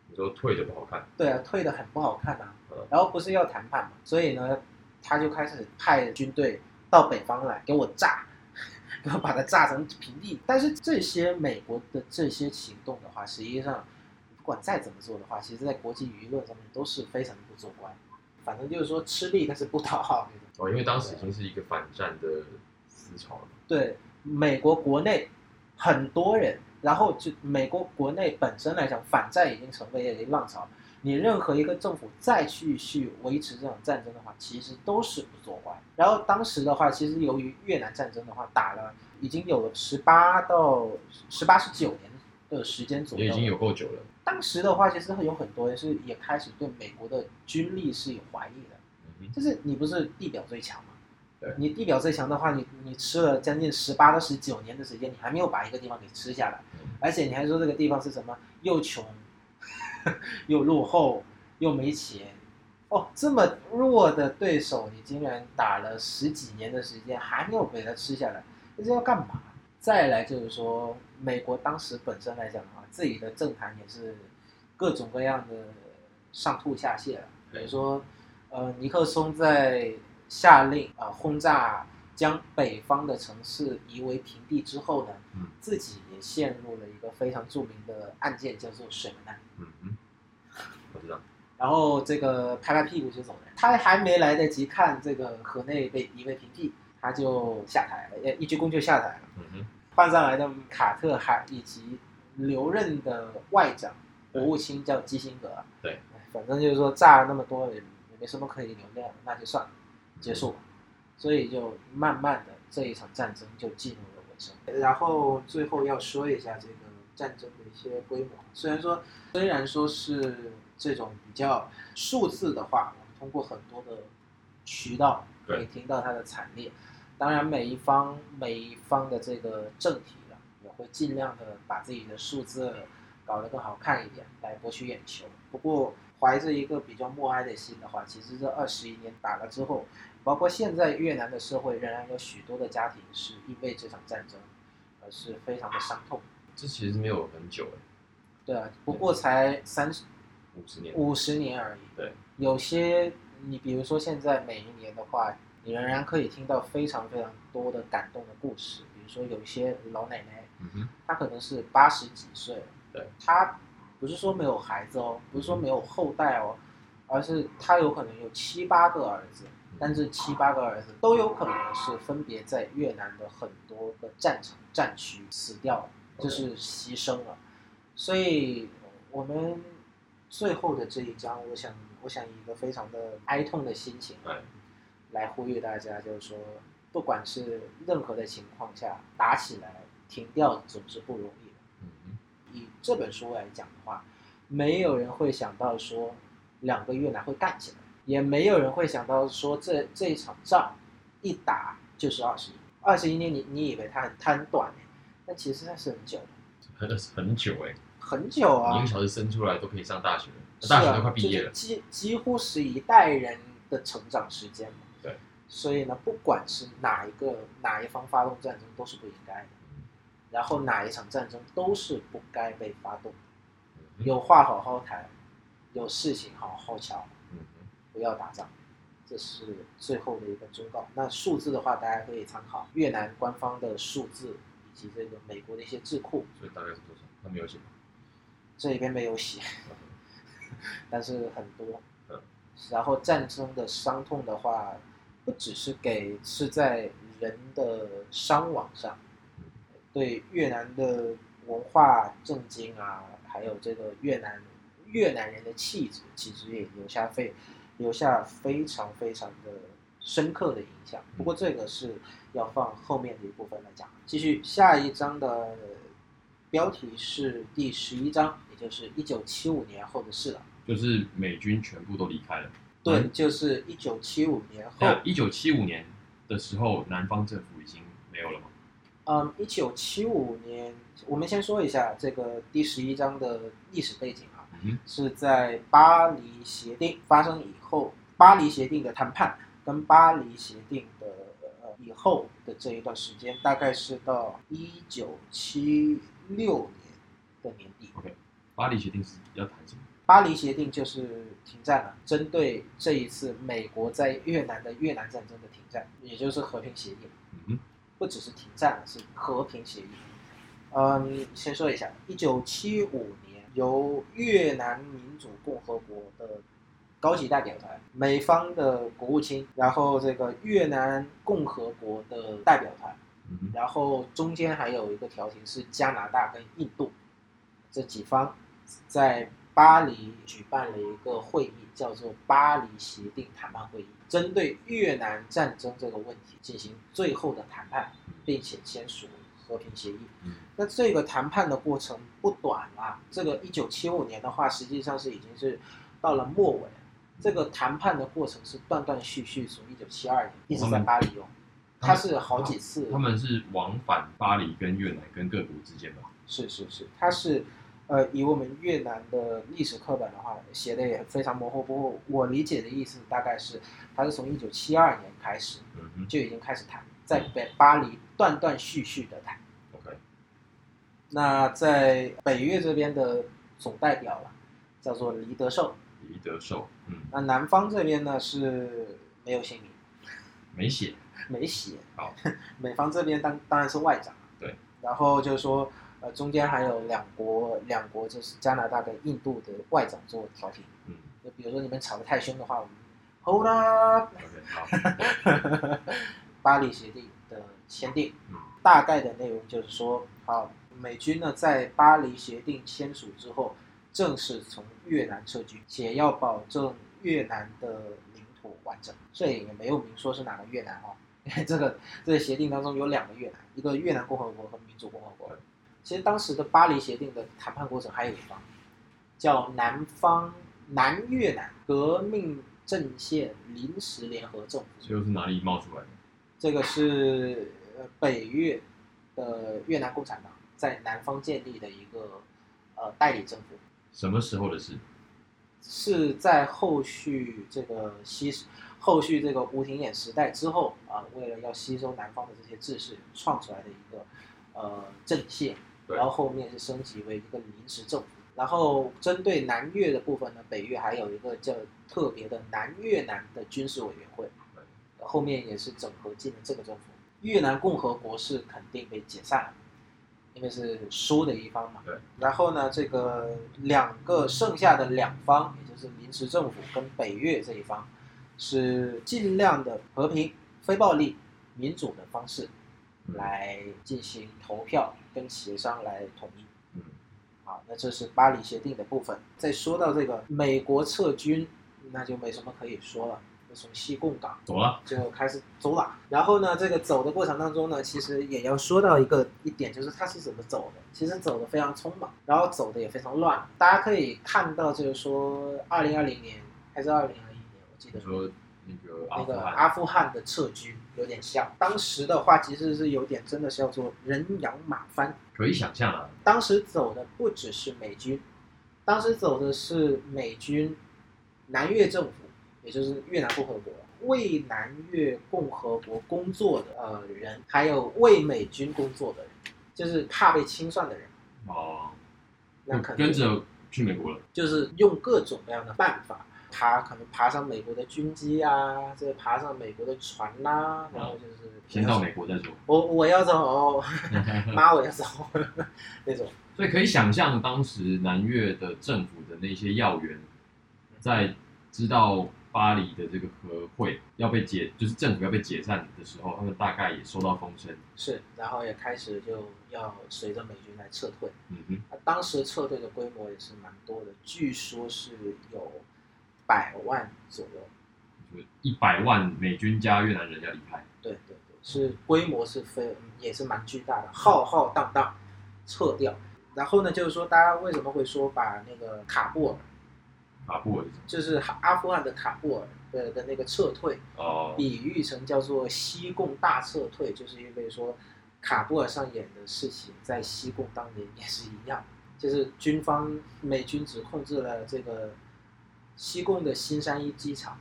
你说退的不好看，对啊，退的很不好看啊嗯。然后不是要谈判嘛，所以呢，他就开始派军队到北方来给我炸，给我把它炸成平地。但是这些美国的这些行动的话，实际上不管再怎么做的话，其实在国际舆论上面都是非常不做官。反正就是说吃力但是不讨好那种。哦，因为当时已经是一个反战的思潮了。对美国国内很多人，然后就美国国内本身来讲，反战已经成为一个浪潮。你任何一个政府再去去维持这种战争的话，其实都是不作怪。然后当时的话，其实由于越南战争的话，打了已经有了十八到十八十九年的时间左右，也已经有够久了。当时的话，其实有很多人是也开始对美国的军力是有怀疑的。嗯，就是你不是地表最强吗？对你地表最强的话，你你吃了将近十八到十九年的时间，你还没有把一个地方给吃下来，嗯而且你还说这个地方是什么又穷，又落后，又没钱，哦，这么弱的对手，你竟然打了十几年的时间还没有被他吃下来，这是要干嘛？再来就是说，美国当时本身来讲的话，自己的政坛也是各种各样的上吐下泻了，比如说。呃，尼克松在下令啊、呃轰炸将北方的城市夷为平地之后呢，嗯自己也陷入了一个非常著名的案件，叫做水门案。嗯哼，我知道。然后这个拍拍屁股就走人，他还没来得及看这个河内被夷为平地，他就下台了，呃，一鞠躬就下台了。嗯哼，换上来的卡特还以及留任的外长国务卿叫基辛格。对哎，反正就是说炸了那么多，也也没什么可以留的，那就算了，结束了。所以就慢慢的这一场战争就进入了尾声。然后最后要说一下这个战争的一些规模，虽然说虽然说是这种比较数字的话，我们通过很多的渠道可以听到它的惨烈。当然，每一方每一方的这个政体会尽量的把自己的数字搞得更好看一点，来博取眼球。不过，怀着一个比较默哀的心的话，其实这二十一年打了之后，包括现在越南的社会仍然有许多的家庭是因为这场战争，而是非常的伤痛。这其实没有很久哎，对啊，不过才三十五十年。五十年而已。对，有些你比如说现在每一年的话，你仍然可以听到非常非常多的感动的故事。比如说有一些老奶奶，嗯哼，她可能是八十几岁，对，他不是说没有孩子哦，不是说没有后代哦，而是他有可能有七八个儿子，但这七八个儿子都有可能是分别在越南的很多个战场战区死掉了，就是牺牲了。所以我们最后的这一章，我想，我想以一个非常的哀痛的心情哎，来呼吁大家，就是说，不管是任何的情况下，打起来停掉总是不容易的。以这本书来讲的话，没有人会想到说两个越南会干起来，也没有人会想到说这这一场仗一打就是二十一，二十一年你你以为它很它很短呢？但其实它是很久的，很很久哎，很久啊一个。小时生出来都可以上大学了，大学都啊，快毕业了就是。几几乎是一代人的成长时间嘛。对。所以呢，不管是哪一个哪一方发动战争都是不应该的，然后哪一场战争都是不该被发动。有话好好谈，有事情好好瞧，嗯哼，不要打仗，这是最后的一个忠告。那数字的话，大家可以参考越南官方的数字，以及这个美国的一些智库，所以大概是多少？他没有写吗？这里边没有写，但是很多嗯。然后战争的伤痛的话，不只是给是在人的伤亡上，对越南的文化震惊啊，还有这个越南越南人的气质，其实也留下非留下非常非常的深刻的影响。不过这个是要放后面的一部分来讲。继续下一章的标题是第十一章，也就是一九七五年后的事了。就是美军全部都离开了。对，嗯就是一九七五年后。那一九七五年的时候，南方政府已经没有了吗？嗯，一九七五年，我们先说一下这个第十一章的历史背景啊，嗯是在巴黎协定发生以后，巴黎协定的谈判跟巴黎协定的呃以后的这一段时间，大概是到一九七六年的年底。哼，巴黎协定是要谈什么？巴黎协定就是停战了，针对这一次美国在越南的越南战争的停战，也就是和平协议。不只是停战，是和平协议。嗯，先说一下，一九七五年由越南民主共和国的高级代表团、美方的国务卿，然后这个越南共和国的代表团，然后中间还有一个调停是加拿大跟印度这几方在巴黎举办了一个会议，叫做巴黎协定谈判会议，针对越南战争这个问题进行最后的谈判，并且签署和平协议。嗯那这个谈判的过程不短啦，这个一九七五年的话，实际上是已经是到了末尾。这个谈判的过程是断断续续，从一九七二年一直在巴黎哦，它是好几次，他们是往返巴黎跟越南跟各国之间吧？是是是，它是呃，以我们越南的历史课本的话写的也非常模糊，不过我理解的意思大概是，他是从一九七二年开始嗯就已经开始谈，在北巴黎断断续续的谈。，OK，那在北越这边的总代表了，叫做黎德寿。黎德寿，嗯，那南方这边呢是没有姓名，没写，没写。好，美方这边当当然是外长。对。然后就是说，呃，中间还有两国，两国就是加拿大跟印度的外长做调停。嗯就比如说你们吵得太凶的话，我们 hold up。巴黎协定的签订。嗯大概的内容就是说，好，美军呢在巴黎协定签署之后，正式从越南撤军，且要保证越南的领土完整。这也没有明说是哪个越南啊、因 为这个这个协定当中有两个越南，一个越南共和国和民主共和国。其实当时的巴黎协定的谈判过程还有一方叫南方南越南革命阵线临时联合政府，这又是哪里冒出来的？这个是呃北越的越南共产党在南方建立的一个呃代理政府，什么时候的事？是在后续这个吸后续这个吴廷琰时代之后啊、为了要吸收南方的这些志士创出来的一个呃阵线，对然后后面是升级为一个临时政府。然后针对南越的部分呢，北越还有一个叫特别的南越南的军事委员会，后面也是整合进了这个政府。越南共和国是肯定被解散了，因为是输的一方嘛。对。然后呢，这个两个剩下的两方，也就是临时政府跟北越这一方，是尽量的和平、非暴力、民主的方式嗯来进行投票跟协商来统一。嗯，好，那这是巴黎协定的部分。再说到这个美国撤军，那就没什么可以说了，就从西贡港走了。就开始走了。然后呢，这个走的过程当中呢，其实也要说到一个一点，就是他是怎么走的。其实走的非常匆忙，然后走的也非常乱。大家可以看到，就是说，二零二零年还是二零二一年，我记得说那个阿那个富汗，的撤军有点像。当时的话，其实是有点真的是叫做人仰马翻。可以想象啊，当时走的不只是美军，当时走的是美军、南越政府，也就是越南共和国，为南越共和国工作的呃人，还有为美军工作的人，就是怕被清算的人，哦，就那可能跟着去美国了。就是用各种各样的办法。爬可能爬上美国的军机啊，这爬上美国的船啦、然后就是先到美国再说。我我要走，妈我要走 那种。所以可以想象，当时南越的政府的那些要员，在知道巴黎的这个和会要被解，就是政府要被解散的时候，他们大概也收到风声。是，然后也开始就要随着美军来撤退。嗯哼，那当时撤退的规模也是蛮多的，据说是有百万左右。就一百万美军加越南人要离开。对对对，是规模是非也是蛮巨大的，浩浩荡荡撤掉。然后呢，就是说大家为什么会说把那个卡布尔，卡布尔就是阿富汗的卡布尔的的那个撤退，哦，比喻成叫做西贡大撤退，就是因为说卡布尔上演的事情在西贡当年也是一样，就是军方美军只控制了这个西贡的新山一机场，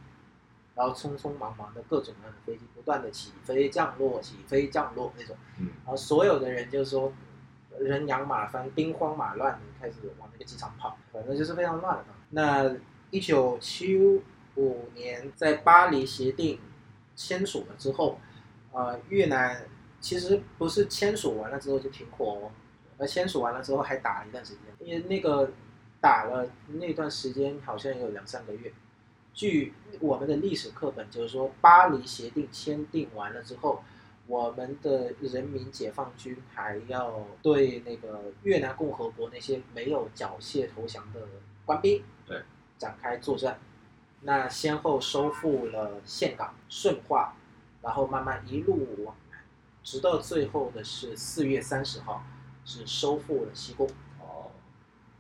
然后匆匆忙忙的各种各样的飞机不断的起飞降落起飞降落那种，嗯，然后所有的人就是说人仰马翻，兵荒马乱的开始往那个机场跑，反正就是非常乱的。那一九七五年在巴黎协定签署了之后，呃，越南其实不是签署完了之后就停火哦，而签署完了之后还打了一段时间，因为那个打了那段时间好像有两三个月。据我们的历史课本就是说，巴黎协定签订完了之后，我们的人民解放军还要对那个越南共和国那些没有缴械投降的官兵，对，展开作战。那先后收复了岘港、顺化，然后慢慢一路往南，直到最后的是四月三十号，是收复了西贡。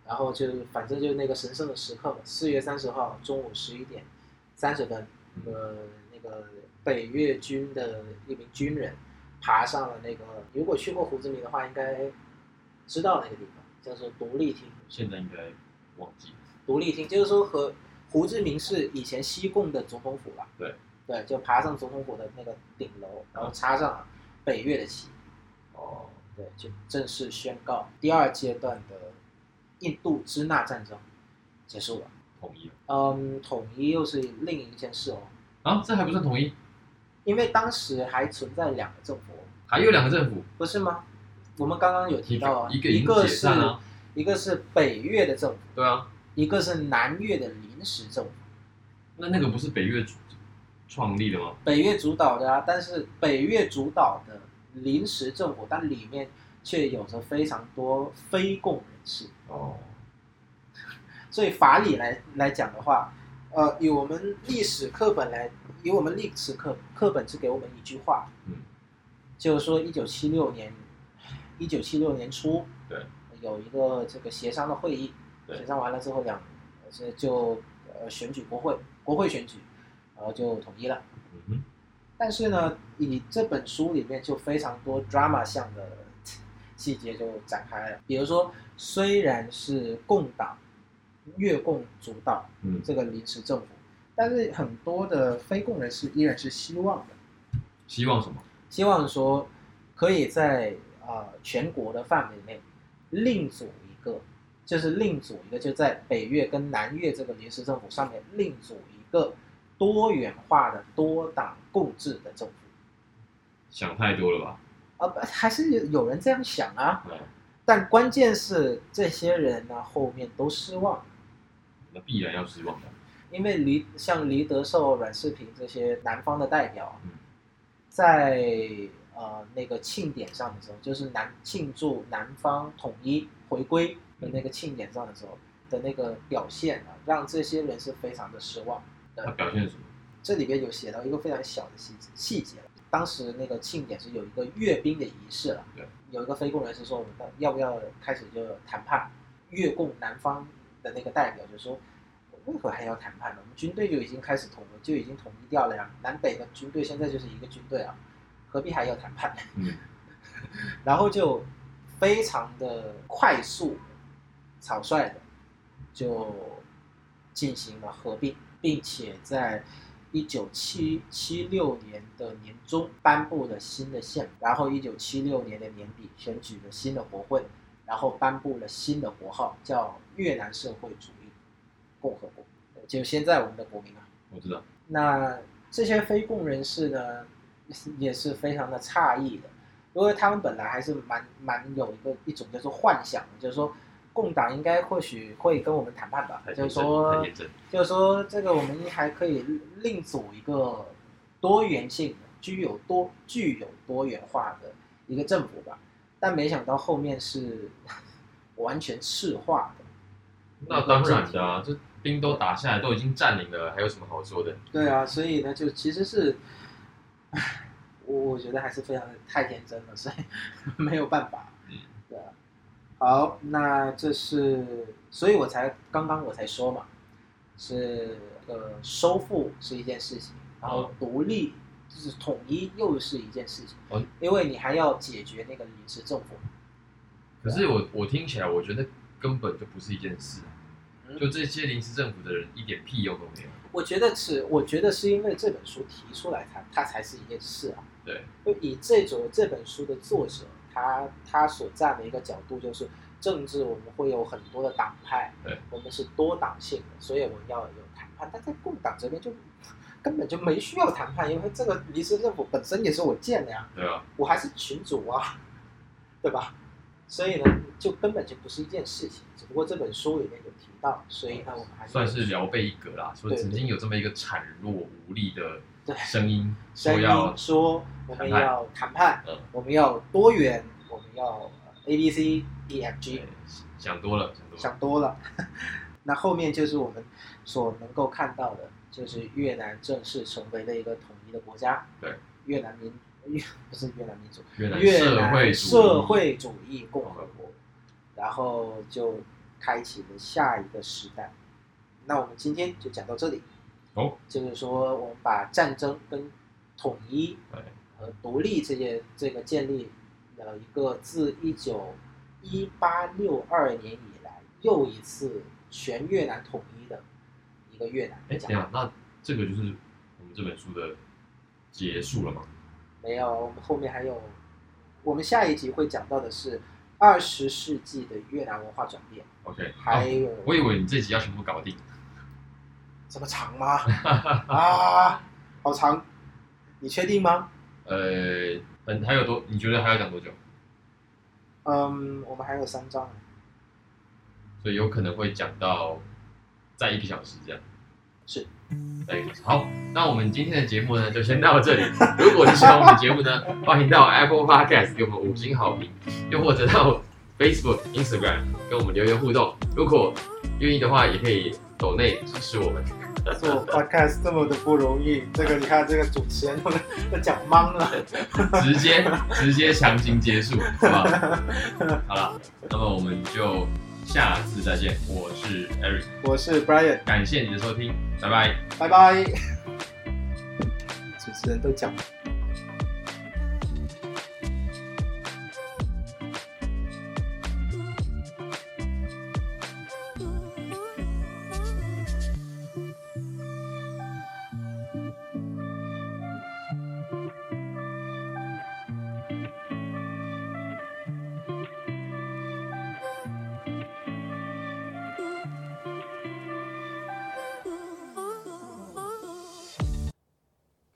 哦，然后就反正就是那个神圣的时刻，四月三十号中午十一点三十分，那个那个北越军的一名军人爬上了那个，如果去过胡志明的话，应该知道那个地方叫做独立厅。现在应该忘记了。独立厅就是说和胡志明是以前西贡的总统府吧。对对，就爬上总统府的那个顶楼，然后插上了北越的旗。哦，对，就正式宣告第二阶段的印度支那战争结束了。统一了嗯，统一又是另一件事哦，啊，这还不算统一，因为当时还存在两个政府，还有两个政府，不是吗？我们刚刚有提到啊，一个是一个是北越的政府，对啊，一个是南越的临时政府。那那个不是北越主创立的吗？北越主导的啊，但是北越主导的临时政府，但里面却有着非常多非共人士。哦，所以法理来来讲的话，呃，以我们历史课本来，以我们历史课课本只给我们一句话，嗯，就是说一九七六年，一九七六年初，对，有一个这个协商的会议，协商完了之后两，这就呃选举国会，国会选举，然后就统一了。嗯哼，但是呢，以这本书里面就非常多 drama 项的细节就展开了。比如说，虽然是共党、越共主导嗯，这个临时政府，但是很多的非共人士依然是希望的，希望什么？希望说可以在啊、呃全国的范围内另组一个，就是另组一个，就在北越跟南越这个临时政府上面另组一个多元化的多党共治的政府。想太多了吧？啊，不还是有有人这样想啊，对，但关键是这些人呢后面都失望，那必然要失望的。因为黎像黎德寿、阮世平这些南方的代表嗯，在呃那个庆典上的时候，就是南庆祝南方统一回归的那个庆典上的时候的那个表现啊，让这些人是非常的失望。他表现什么？这里边有写到一个非常小的细节细节，当时那个庆典是有一个阅兵的仪式了，对，有一个非共人士说我们要不要开始就谈判，越共南方的那个代表就说，为何还要谈判呢？我们军队就已经开始统了，就已经统一掉了呀，南北的军队现在就是一个军队啊，何必还要谈判？嗯，然后就非常的快速、草率的就进行了合并，并且在一九七七六年的年中颁布了新的宪法，然后一九七六年的年底选举了新的国会，然后颁布了新的国号，叫越南社会主义共和国，就现在我们的国名啊。我知道。那这些非共人士呢，也是非常的诧异的，因为他们本来还是蛮蛮有一个一种叫做幻想的，就是说共党应该或许会跟我们谈判吧，就是说。就是说这个我们还可以另组一个多元性的、具有多具有多元化的一个政府吧，但没想到后面是 完全赤化的。那当然的啊，这兵都打下来，都已经占领了，还有什么好说的？对啊，所以呢，就其实是，我我觉得还是非常的太天真了，所以 没有办法。好，那这是，所以我才刚刚我才说嘛，是呃收复是一件事情，然后独立就是统一又是一件事情，哦因为你还要解决那个临时政府。可是我我听起来，我觉得根本就不是一件事就这些临时政府的人一点屁用都没有。我觉得是，我觉得是因为这本书提出来它，它才是一件事啊。对，就以这种这本书的作者，他他所站的一个角度就是政治，我们会有很多的党派，对，我们是多党性的，所以我们要有谈判。但在共党这边就根本就没需要谈判，因为这个临时政府本身也是我建的呀，对啊，我还是群主啊，对吧？所以呢，就根本就不是一件事情。只不过这本书里面有提到，所以呢，我们还是算是聊备一格啦。说曾经有这么一个孱弱无力的对声音，声音说要说我们要谈判，嗯。我们要多元，我们要呃 A B C D F G，想多了，想多了。想多了。那后面就是我们所能够看到的，就是越南正式成为了一个统一的国家。对，越南民越 不是越南民主，越南社会主义。南社会主义共和国，然后就开启了下一个时代。那我们今天就讲到这里，哦，就是说我们把战争跟统一对，和独立这些这个建立了一个自一九一八六二年以来又一次全越南统一的一个越南哎，讲等下，那这个就是我们这本书的结束了吗？没有，我们后面还有，我们下一集会讲到的是二十世纪的越南文化转变，OK，还哦有、我以为你这集要全部搞定。这么长吗？啊，好长，你确定吗？呃，嗯，还有多？你觉得还要讲多久？嗯，我们还有三章，所以有可能会讲到在一个小时这样。是对，好，那我们今天的节目呢，就先到这里。如果你喜欢我们的节目呢，欢迎到 Apple Podcast 给我们五星好评，又或者到 Facebook、Instagram 跟我们留言互动。如果愿意的话，也可以抖内支持我们。做 podcast 这么的不容易，这个你看这个主持人都都 讲懵了。直接直接强行结束，好不 好？好了，那么我们就下次再见。我是 Eric，我是 Brian，感谢你的收听，拜拜。拜拜。主持人都讲。